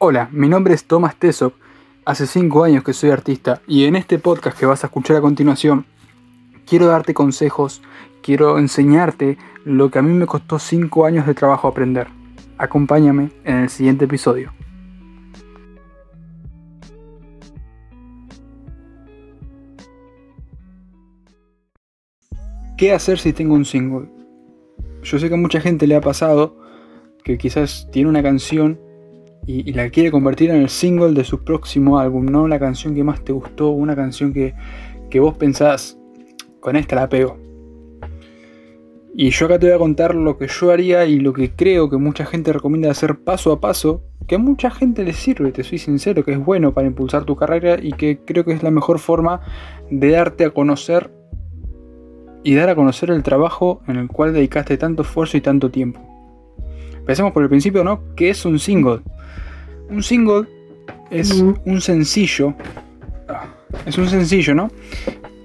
Hola, mi nombre es Thomas Tesop. Hace 5 años que soy artista y en este podcast que vas a escuchar a continuación quiero darte consejos, quiero enseñarte lo que a mí me costó 5 años de trabajo aprender. Acompáñame en el siguiente episodio. ¿Qué hacer si tengo un single? Yo sé que a mucha gente le ha pasado que quizás tiene una canción y, la quiere convertir en el single de su próximo álbum, ¿no? La canción que más te gustó, una canción que, que vos pensás, con esta la pego. Y yo acá te voy a contar lo que yo haría y lo que creo que mucha gente recomienda hacer paso a paso, que a mucha gente le sirve, te soy sincero, que es bueno para impulsar tu carrera y que creo que es la mejor forma de darte a conocer y dar a conocer el trabajo en el cual dedicaste tanto esfuerzo y tanto tiempo. Empecemos por el principio, ¿no? ¿Qué es un single? Un single es un sencillo. Ah, es un sencillo, ¿no?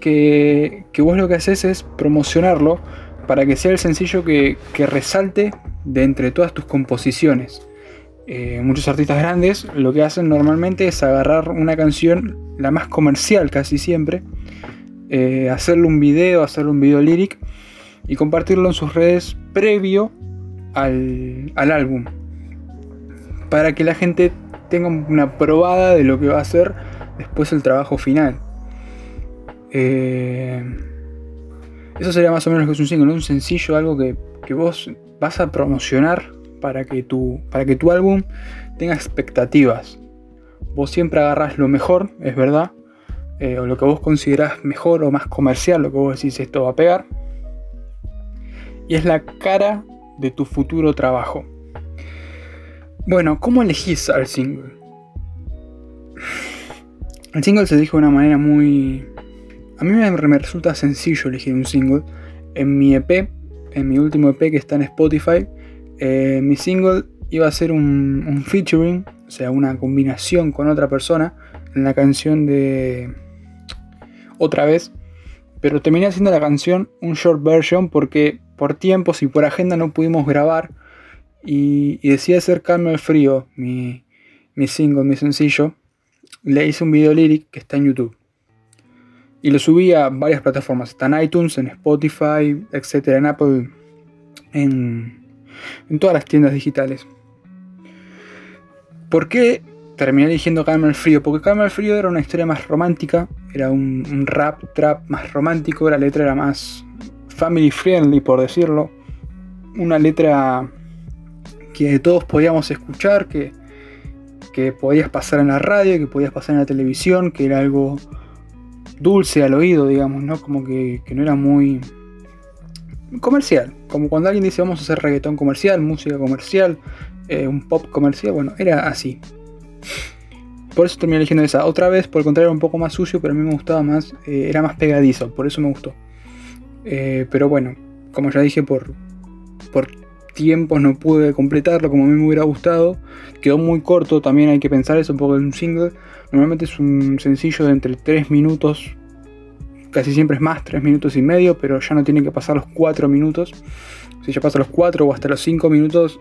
Que, vos lo que haces es promocionarlo para que sea el sencillo que, resalte de entre todas tus composiciones. Eh, muchos artistas grandes lo que hacen normalmente es agarrar una canción, la más comercial casi siempre, eh, hacerle un video, hacerle un video lyric y compartirlo en sus redes previo al, al álbum para que la gente tenga una probada de lo que va a ser después el trabajo final. Eh, eso sería más o menos lo que es un single, un sencillo, algo que, vos vas a promocionar para que, tu, para que tu álbum tenga expectativas. Vos siempre agarras lo mejor, es verdad, eh, o lo que vos considerás mejor o más comercial, lo que vos decís esto va a pegar, y es la cara de tu futuro trabajo. Bueno, ¿cómo elegís al single? El single se dijo de una manera muy... A mí me, resulta sencillo elegir un single. En mi EP, en mi último EP que está en Spotify, eh, mi single iba a ser un, un featuring, o sea, una combinación con otra persona en la canción de Otra vez. Pero terminé haciendo la canción un short version porque por tiempos y por agenda no pudimos grabar y, y decía acercarme al frío, mi, mi single, mi sencillo, le hice un video lyric que está en YouTube. Y lo subí a varias plataformas. Está en iTunes, en Spotify, etc. En Apple, en, en todas las tiendas digitales. ¿Por qué terminé eligiendo Calma el Frío? Porque Calma el Frío era una historia más romántica. Era un rap, trap más romántico. La letra era más family friendly, por decirlo. Una letra que todos podíamos escuchar, que, que podías pasar en la radio, que podías pasar en la televisión, que era algo dulce al oído, digamos, ¿no? Como que, no era muy comercial. Como cuando alguien dice vamos a hacer reggaetón comercial, música comercial, eh, un pop comercial, bueno, era así. Por eso terminé eligiendo esa. Otra vez, por el contrario, era un poco más sucio, pero a mí me gustaba más, eh, era más pegadizo, por eso me gustó. Eh, pero bueno, como ya dije, por, por tiempos no pude completarlo como a mí me hubiera gustado. Quedó muy corto, también hay que pensar eso un poco en un single. Normalmente es un sencillo de entre 3 minutos, casi siempre es más, 3 minutos y medio, pero ya no tiene que pasar los 4 minutos. Si ya pasa los 4 o hasta los 5 minutos,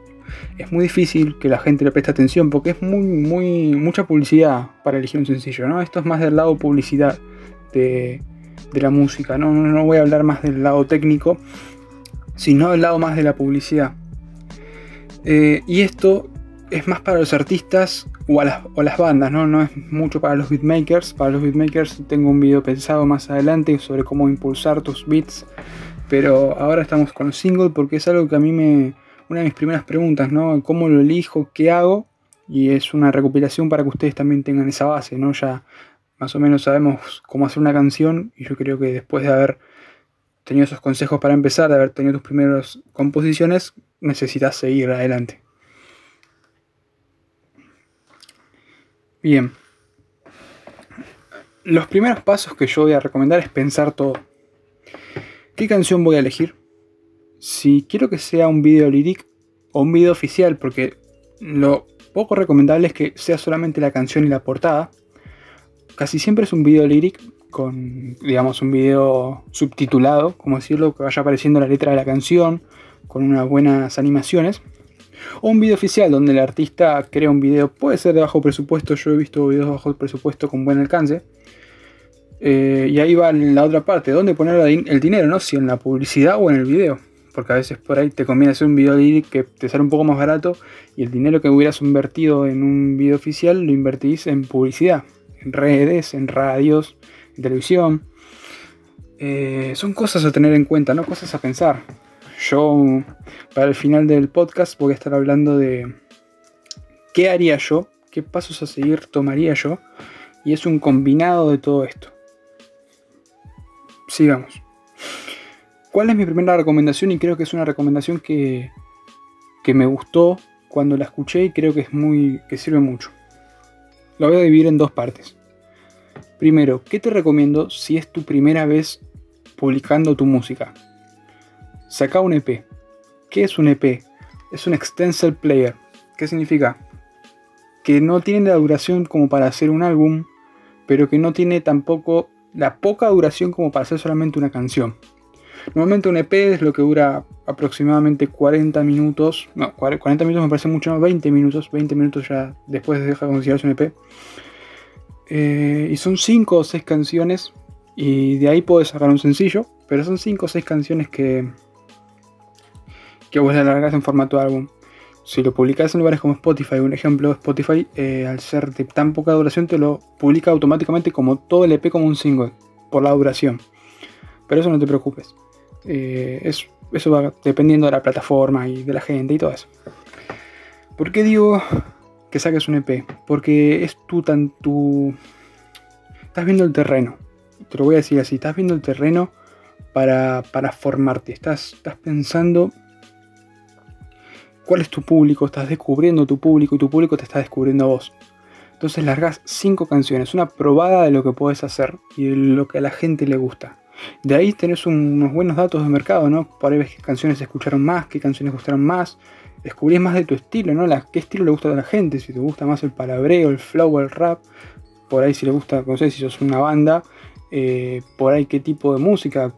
es muy difícil que la gente le preste atención porque es muy, muy, mucha publicidad para elegir un sencillo, ¿no? Esto es más del lado publicidad de, la música, ¿no? No voy a hablar más del lado técnico, sino del lado más de la publicidad. Eh, y esto es más para los artistas o, las, bandas, ¿no? no es mucho para los beatmakers. Para los beatmakers tengo un video pensado más adelante sobre cómo impulsar tus beats. Pero ahora estamos con el single porque es algo que a mí me... Una de mis primeras preguntas, ¿no? ¿Cómo lo elijo? ¿Qué hago? Y es una recopilación para que ustedes también tengan esa base, ¿no? Ya más o menos sabemos cómo hacer una canción y yo creo que después de haber tenido esos consejos para empezar, de haber tenido tus primeras composiciones, necesitas seguir adelante. Bien. Los primeros pasos que yo voy a recomendar es pensar todo. ¿Qué canción voy a elegir? Si quiero que sea un video lyric o un video oficial, porque lo poco recomendable es que sea solamente la canción y la portada. Casi siempre es un video lyric con, digamos, un video subtitulado, como decirlo, que vaya apareciendo la letra de la canción, con unas buenas animaciones. O un video oficial donde el artista crea un video, puede ser de bajo presupuesto, yo he visto videos de bajo presupuesto con buen alcance. Eh, y ahí va la otra parte, ¿dónde poner el dinero? ¿no? Si en la publicidad o en el video. Porque a veces por ahí te conviene hacer un video lyric que te sale un poco más barato y el dinero que hubieras invertido en un video oficial lo invertís en publicidad, en redes, en radios, en televisión. Eh, son cosas a tener en cuenta, no cosas a pensar. Yo, para el final del podcast, voy a estar hablando de qué haría yo, qué pasos a seguir tomaría yo, y es un combinado de todo esto. Sigamos. ¿Cuál es mi primera recomendación? Y creo que es una recomendación que, que me gustó cuando la escuché y creo que es muy. que sirve mucho. La voy a dividir en dos partes. Primero, ¿qué te recomiendo si es tu primera vez publicando tu música. Saca un EP. ¿Qué es un EP? Es un extensor player. ¿Qué significa? Que no tiene la duración como para hacer un álbum, pero que no tiene tampoco la poca duración como para hacer solamente una canción. Normalmente un EP es lo que dura aproximadamente 40 minutos. No, 40 minutos me parece mucho, más, 20 minutos. 20 minutos ya después de dejar de considerarse un EP. Eh, y son 5 o 6 canciones y de ahí puedes sacar un sencillo, pero son 5 o 6 canciones que, que vos le alargás en formato álbum. Si lo publicás en lugares como Spotify, un ejemplo, Spotify, eh, al ser de tan poca duración, te lo publica automáticamente como todo el EP como un single, por la duración. Pero eso no te preocupes. Eh, eso va dependiendo de la plataforma y de la gente y todo eso. ¿Por qué digo que saques un EP? Porque es tú tan tu. Estás viendo el terreno te lo voy a decir así, estás viendo el terreno para, formarte, estás, estás pensando cuál es tu público, estás descubriendo tu público y tu público te está descubriendo a vos. Entonces largas cinco canciones, una probada de lo que puedes hacer y de lo que a la gente le gusta. De ahí tenés unos buenos datos de mercado, ¿no? Por ahí ves qué canciones se escucharon más, qué canciones gustaron más. Descubrís más de tu estilo, ¿no? qué estilo le gusta a la gente, si te gusta más el palabreo, el flow, el rap. Por ahí si le gusta, no sé, si sos una banda, eh, por ahí qué tipo de música,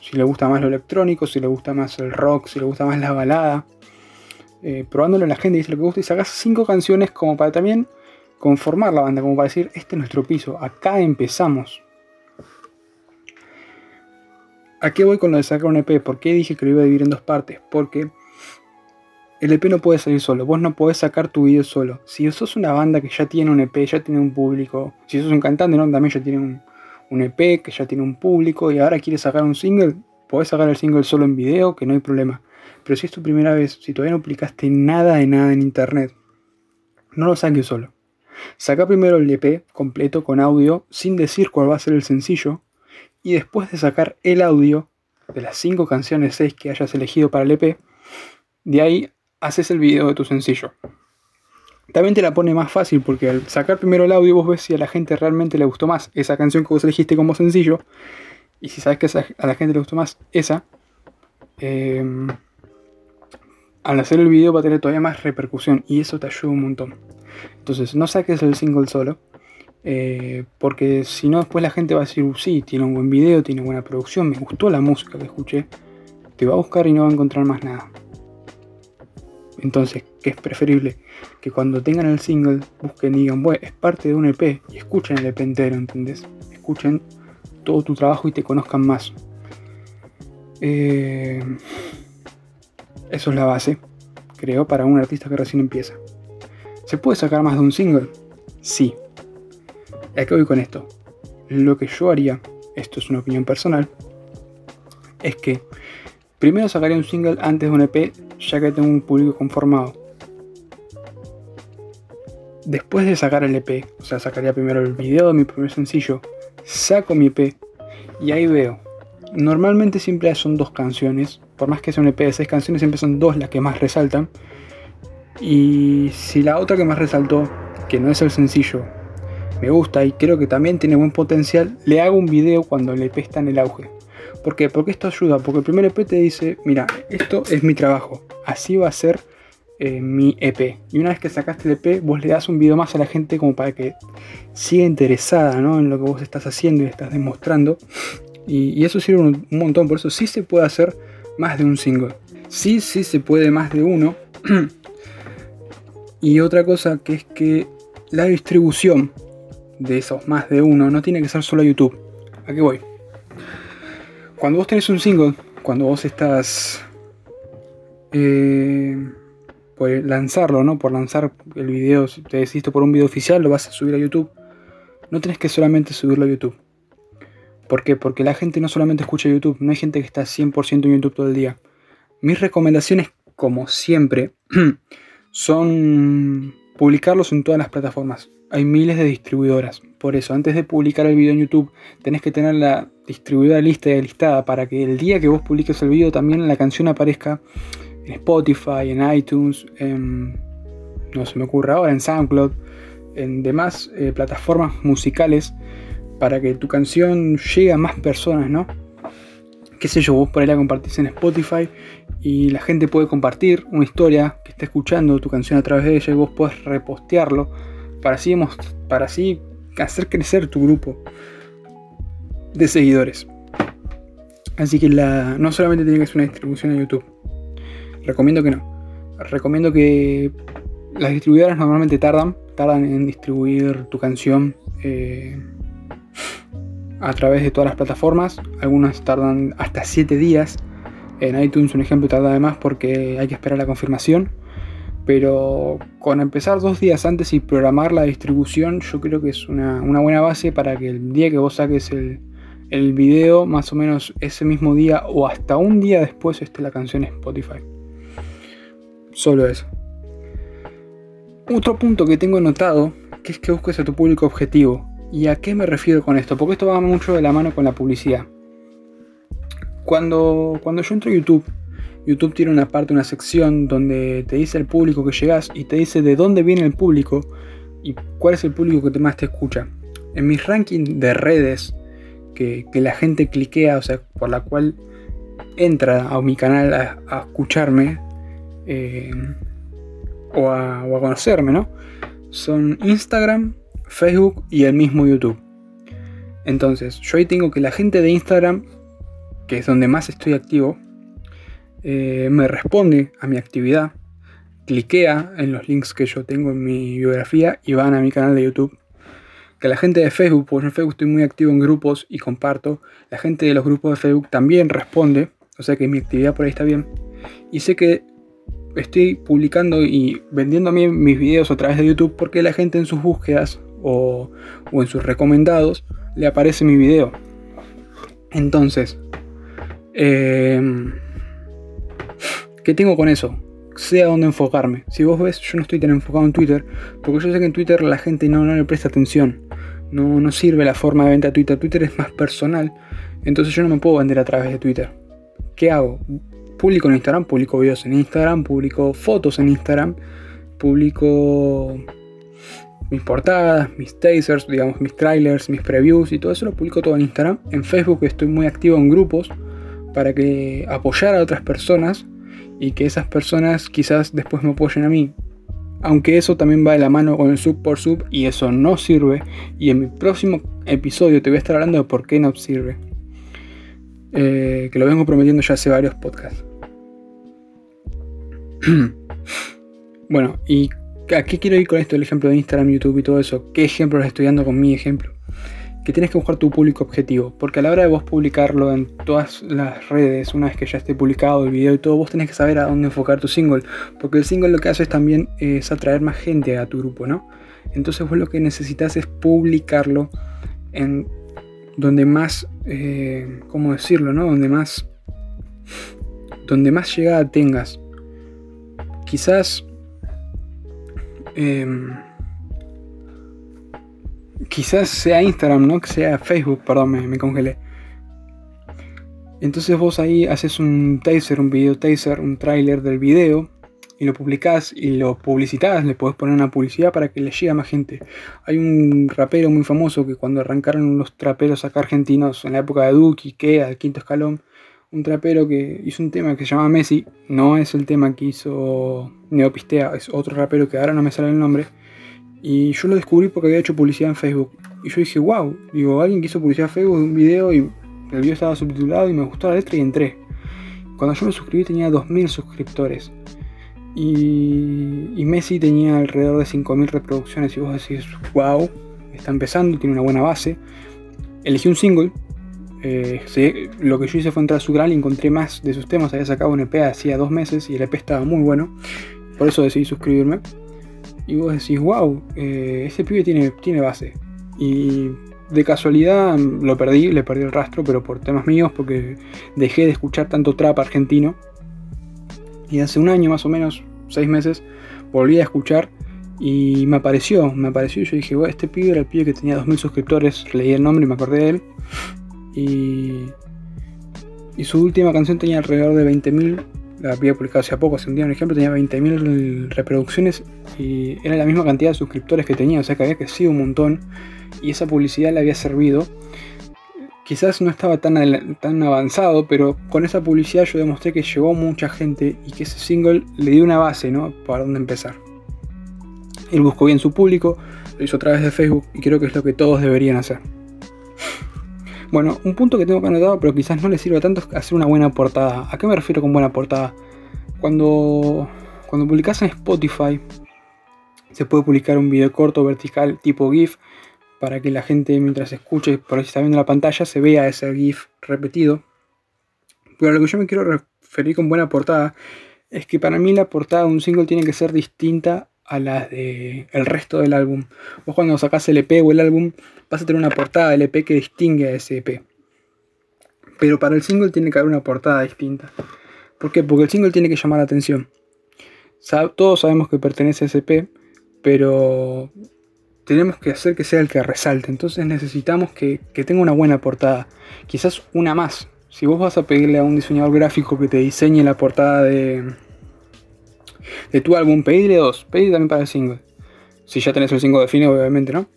si le gusta más lo electrónico, si le gusta más el rock, si le gusta más la balada. Eh, probándolo en la gente, dice lo que gusta y sacas cinco canciones como para también conformar la banda, como para decir, este es nuestro piso, acá empezamos. ¿A qué voy con lo de sacar un EP? ¿Por qué dije que lo iba a dividir en dos partes? Porque el EP no puede salir solo, vos no podés sacar tu video solo. Si sos una banda que ya tiene un EP, ya tiene un público, si sos un cantante, ¿no? también ya tiene un, un EP que ya tiene un público y ahora quieres sacar un single, podés sacar el single solo en video, que no hay problema. Pero si es tu primera vez, si todavía no publicaste nada de nada en internet, no lo saques solo. Saca primero el EP completo con audio, sin decir cuál va a ser el sencillo, y después de sacar el audio de las 5 canciones 6 que hayas elegido para el EP, de ahí haces el video de tu sencillo. También te la pone más fácil porque al sacar primero el audio vos ves si a la gente realmente le gustó más esa canción que vos elegiste como sencillo. Y si sabes que a la gente le gustó más esa, em, al hacer el video va a tener todavía más repercusión y eso te ayuda un montón. Entonces no saques el single solo. Eh, porque si no después la gente va a decir, uh, sí, tiene un buen video, tiene buena producción, me gustó la música que escuché. Te va a buscar y no va a encontrar más nada. Entonces, ¿qué es preferible? Que cuando tengan el single busquen y digan, bueno, es parte de un EP y escuchen el EP entero, ¿entendés? Escuchen todo tu trabajo y te conozcan más. Eh, eso es la base, creo, para un artista que recién empieza. ¿Se puede sacar más de un single? Sí. ¿A qué voy con esto? Lo que yo haría, esto es una opinión personal, es que primero sacaría un single antes de un EP ya que tengo un público conformado. Después de sacar el EP, o sea, sacaría primero el video de mi primer sencillo, saco mi EP y ahí veo. Normalmente siempre son dos canciones, por más que sea un EP de seis canciones, siempre son dos las que más resaltan. Y si la otra que más resaltó, que no es el sencillo, me gusta y creo que también tiene buen potencial, le hago un video cuando el EP está en el auge. ¿Por qué? Porque esto ayuda, porque el primer EP te dice, mira, esto es mi trabajo, así va a ser eh, mi EP. Y una vez que sacaste el EP, vos le das un video más a la gente como para que siga interesada en lo que vos estás haciendo y estás demostrando. Y, eso sirve un, montón, por eso sí se puede hacer más de un single. Sí, sí se puede más de uno, Y otra cosa que es que la distribución de esos más de uno no tiene que ser solo YouTube. ¿A qué voy? Cuando vos tenés un single, cuando vos estás eh, por lanzarlo, ¿no? Por lanzar el video, si te decidiste por un video oficial, lo vas a subir a YouTube. No tenés que solamente subirlo a YouTube. ¿Por qué? Porque la gente no solamente escucha YouTube, no hay gente que está 100% en YouTube todo el día. Mis recomendaciones, como siempre, son publicarlos en todas las plataformas. Hay miles de distribuidoras. Por eso, antes de publicar el video en YouTube, tenés que tener la distribuidora lista y listada para que el día que vos publiques el video también la canción aparezca en Spotify, en iTunes, en, no se me ocurre ahora, en SoundCloud, en demás eh, plataformas musicales para que tu canción llegue a más personas, ¿no? Qué sé yo, vos por ahí la compartís en Spotify y la gente puede compartir una historia que está escuchando tu canción a través de ella y vos podés repostearlo para así, para así hacer crecer tu grupo de seguidores. Así que la, no solamente tiene que ser una distribución en YouTube. Recomiendo que no. Recomiendo que las distribuidoras normalmente tardan, tardan en distribuir tu canción eh, a través de todas las plataformas. Algunas tardan hasta 7 días. En iTunes, un ejemplo, tarda además porque hay que esperar la confirmación. Pero con empezar dos días antes y programar la distribución, yo creo que es una, buena base para que el día que vos saques el, video, más o menos ese mismo día o hasta un día después esté la canción en Spotify. Solo eso. Otro punto que tengo notado, que es que busques a tu público objetivo. ¿Y a qué me refiero con esto? Porque esto va mucho de la mano con la publicidad. Cuando, cuando yo entro a YouTube, YouTube tiene una parte, una sección donde te dice el público que llegas y te dice de dónde viene el público y cuál es el público que más te escucha. En mis rankings de redes que, la gente cliquea, o sea, por la cual entra a mi canal a, escucharme eh, o, a, o a conocerme, ¿no? Son Instagram, Facebook y el mismo YouTube. Entonces, yo ahí tengo que la gente de Instagram, que es donde más estoy activo, eh, me responde a mi actividad, cliquea en los links que yo tengo en mi biografía y van a mi canal de YouTube. Que la gente de Facebook, porque yo en Facebook estoy muy activo en grupos y comparto, la gente de los grupos de Facebook también responde, o sea que mi actividad por ahí está bien. Y sé que estoy publicando y vendiendo mis videos a través de YouTube porque la gente en sus búsquedas o, en sus recomendados le aparece mi video. Entonces, em, ¿qué tengo con eso? Sé a dónde enfocarme. Si vos ves, yo no estoy tan enfocado en Twitter, porque yo sé que en Twitter la gente no, no le presta atención. No, no sirve la forma de venta a Twitter. Twitter es más personal. Entonces yo no me puedo vender a través de Twitter. ¿Qué hago? Publico en Instagram, publico videos en Instagram, publico fotos en Instagram, publico mis portadas, mis tasers, digamos mis trailers, mis previews y todo eso lo publico todo en Instagram. En Facebook estoy muy activo en grupos para que apoyar a otras personas y que esas personas quizás después me apoyen a mí. Aunque eso también va de la mano con el sub por sub y eso no sirve. Y en mi próximo episodio te voy a estar hablando de por qué no sirve. Eh, que lo vengo prometiendo ya hace varios podcasts. bueno, y ¿A qué quiero ir con esto? El ejemplo de Instagram, YouTube y todo eso. ¿Qué ejemplos estoy dando con mi ejemplo? Que tienes que buscar tu público objetivo. Porque a la hora de vos publicarlo en todas las redes, una vez que ya esté publicado el video y todo, vos tenés que saber a dónde enfocar tu single. Porque el single lo que hace también es atraer más gente a tu grupo, ¿no? Entonces vos lo que necesitas es publicarlo en donde más, eh, ¿cómo decirlo, no? Donde más, donde más llegada tengas. Quizás Em, quizás sea Instagram, ¿no? Que sea Facebook, perdón, me, congelé. Entonces vos ahí haces un taser, un video taser, un trailer del video y lo publicás y lo publicitas, le podés poner una publicidad para que le llegue a más gente. Hay un rapero muy famoso que cuando arrancaron los traperos acá argentinos en la época de Duki, que al quinto escalón, un trapero que hizo un tema que se llama Messi, no es el tema que hizo Neopistea, es otro rapero que ahora no me sale el nombre. Y yo lo descubrí porque había hecho publicidad en Facebook. Y yo dije, wow, digo, alguien que hizo publicidad en Facebook de un video y el video estaba subtitulado y me gustó la letra y entré. Cuando yo me suscribí tenía 2.000 suscriptores. Y, Messi tenía alrededor de 5.000 reproducciones y vos decís, wow, está empezando, tiene una buena base. Elegí un single. Eh, lo que yo hice fue entrar a su canal y encontré más de sus temas. Había sacado un EP hacía dos meses y el EP estaba muy bueno. Por eso decidí suscribirme. Y vos decís, wow, eh, ese pibe tiene, tiene base. Y de casualidad lo perdí, le perdí el rastro, pero por temas míos, porque dejé de escuchar tanto trap argentino. Y hace un año más o menos, seis meses, volví a escuchar y me apareció, me apareció y yo dije, bueno, este pibe era el pibe que tenía 2.000 suscriptores, leí el nombre y me acordé de él. Y, y su última canción tenía alrededor de 20.000, la había publicado hace poco, hace un día un ejemplo, tenía 20.000 reproducciones y era la misma cantidad de suscriptores que tenía, o sea que había crecido un montón y esa publicidad le había servido. Quizás no estaba tan, tan avanzado, pero con esa publicidad yo demostré que llegó mucha gente y que ese single le dio una base, ¿no? Para dónde empezar. Él buscó bien su público, lo hizo a través de Facebook y creo que es lo que todos deberían hacer. Bueno, un punto que tengo que anotar, pero quizás no le sirva tanto, es hacer una buena portada. ¿A qué me refiero con buena portada? Cuando, cuando publicas en Spotify, se puede publicar un video corto vertical tipo GIF para que la gente mientras escuche, por ahí está viendo la pantalla, se vea ese GIF repetido. Pero lo que yo me quiero referir con buena portada es que para mí la portada de un single tiene que ser distinta a la del el resto del álbum. Vos cuando sacás el EP o el álbum vas a tener una portada del EP que distingue a ese EP. Pero para el single tiene que haber una portada distinta. ¿Por qué? Porque el single tiene que llamar la atención. todos sabemos que pertenece a ese EP, pero tenemos que hacer que sea el que resalte. Entonces necesitamos que, tenga una buena portada. Quizás una más. Si vos vas a pedirle a un diseñador gráfico que te diseñe la portada de, de tu álbum, pedirle dos. Pedirle también para el single. Si ya tenés el single definido, obviamente, ¿no?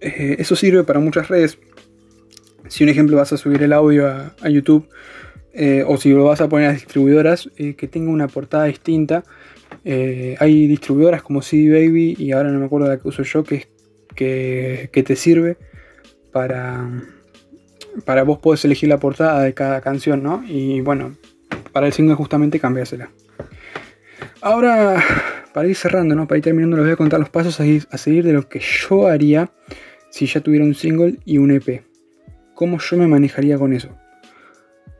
Eh, eso sirve para muchas redes. Si un ejemplo vas a subir el audio a, YouTube, eh, o si lo vas a poner a distribuidoras, eh, que tenga una portada distinta hay distribuidoras como CD Baby y ahora no me acuerdo de la que uso yo que, que, que te sirve para, para vos podés elegir la portada de cada canción, ¿no? Y bueno, para el single justamente cambiásela. Ahora, para ir cerrando, ¿no? Para ir terminando, les voy a contar los pasos a, seguir de lo que yo haría si ya tuviera un single y un EP. ¿Cómo yo me manejaría con eso?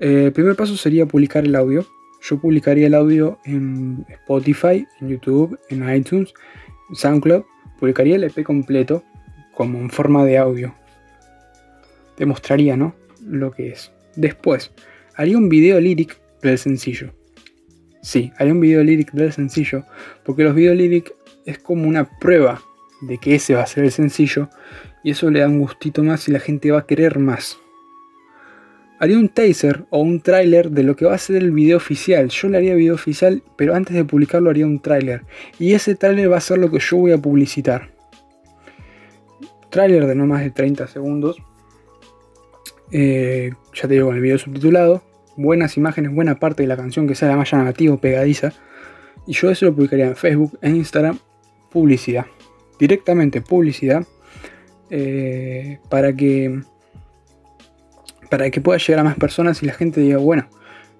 Eh, el primer paso sería publicar el audio yo publicaría el audio en Spotify, en YouTube, en iTunes, en SoundCloud. Publicaría el EP completo como en forma de audio. Demostraría, ¿no? Lo que es. Después, haría un video lyric del sencillo. Sí, haría un video lyric del sencillo. Porque los video lyric es como una prueba de que ese va a ser el sencillo. Y eso le da un gustito más y la gente va a querer más haría un taser o un tráiler de lo que va a ser el video oficial. Yo le haría video oficial, pero antes de publicarlo haría un tráiler. Y ese tráiler va a ser lo que yo voy a publicitar. Tráiler de no más de 30 segundos. Eh, ya te digo, con el video subtitulado. Buenas imágenes, buena parte de la canción que sea la más llamativa, pegadiza. Y yo eso lo publicaría en Facebook, en Instagram, publicidad. Directamente publicidad. Eh, para que para que pueda llegar a más personas y la gente diga, bueno,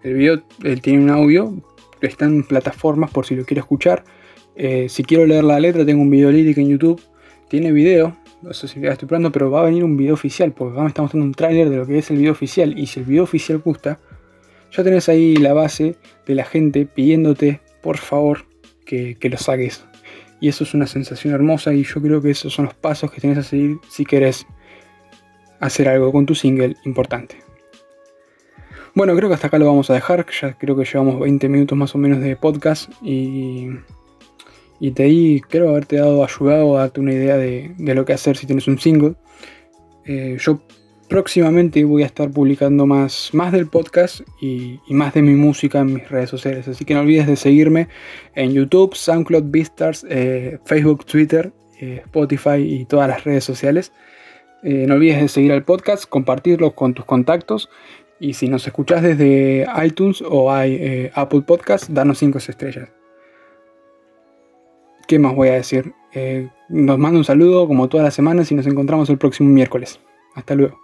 el video tiene un audio, está en plataformas por si lo quiero escuchar. Eh, si quiero leer la letra, tengo un video lírico en YouTube. Tiene video, no sé si estoy probando, pero va a venir un video oficial, porque acá me está mostrando un tráiler de lo que es el video oficial. Y si el video oficial gusta, ya tenés ahí la base de la gente pidiéndote, por favor, que, que lo saques. Y eso es una sensación hermosa y yo creo que esos son los pasos que tenés a seguir si querés hacer algo con tu single importante. Bueno, creo que hasta acá lo vamos a dejar. Ya creo que llevamos 20 minutos más o menos de podcast y, y te di, creo haberte dado, ayudado a darte una idea de, lo que hacer si tienes un single. Eh, yo próximamente voy a estar publicando más, más del podcast y, más de mi música en mis redes sociales. Así que no olvides de seguirme en YouTube, SoundCloud, Beastars, eh, Facebook, Twitter, eh, Spotify y todas las redes sociales. Eh, no olvides de seguir al podcast, compartirlo con tus contactos y si nos escuchás desde iTunes o hay, Apple Podcast, danos 5 estrellas. ¿Qué más voy a decir? Nos mando un saludo como todas las semanas y nos encontramos el próximo miércoles. Hasta luego.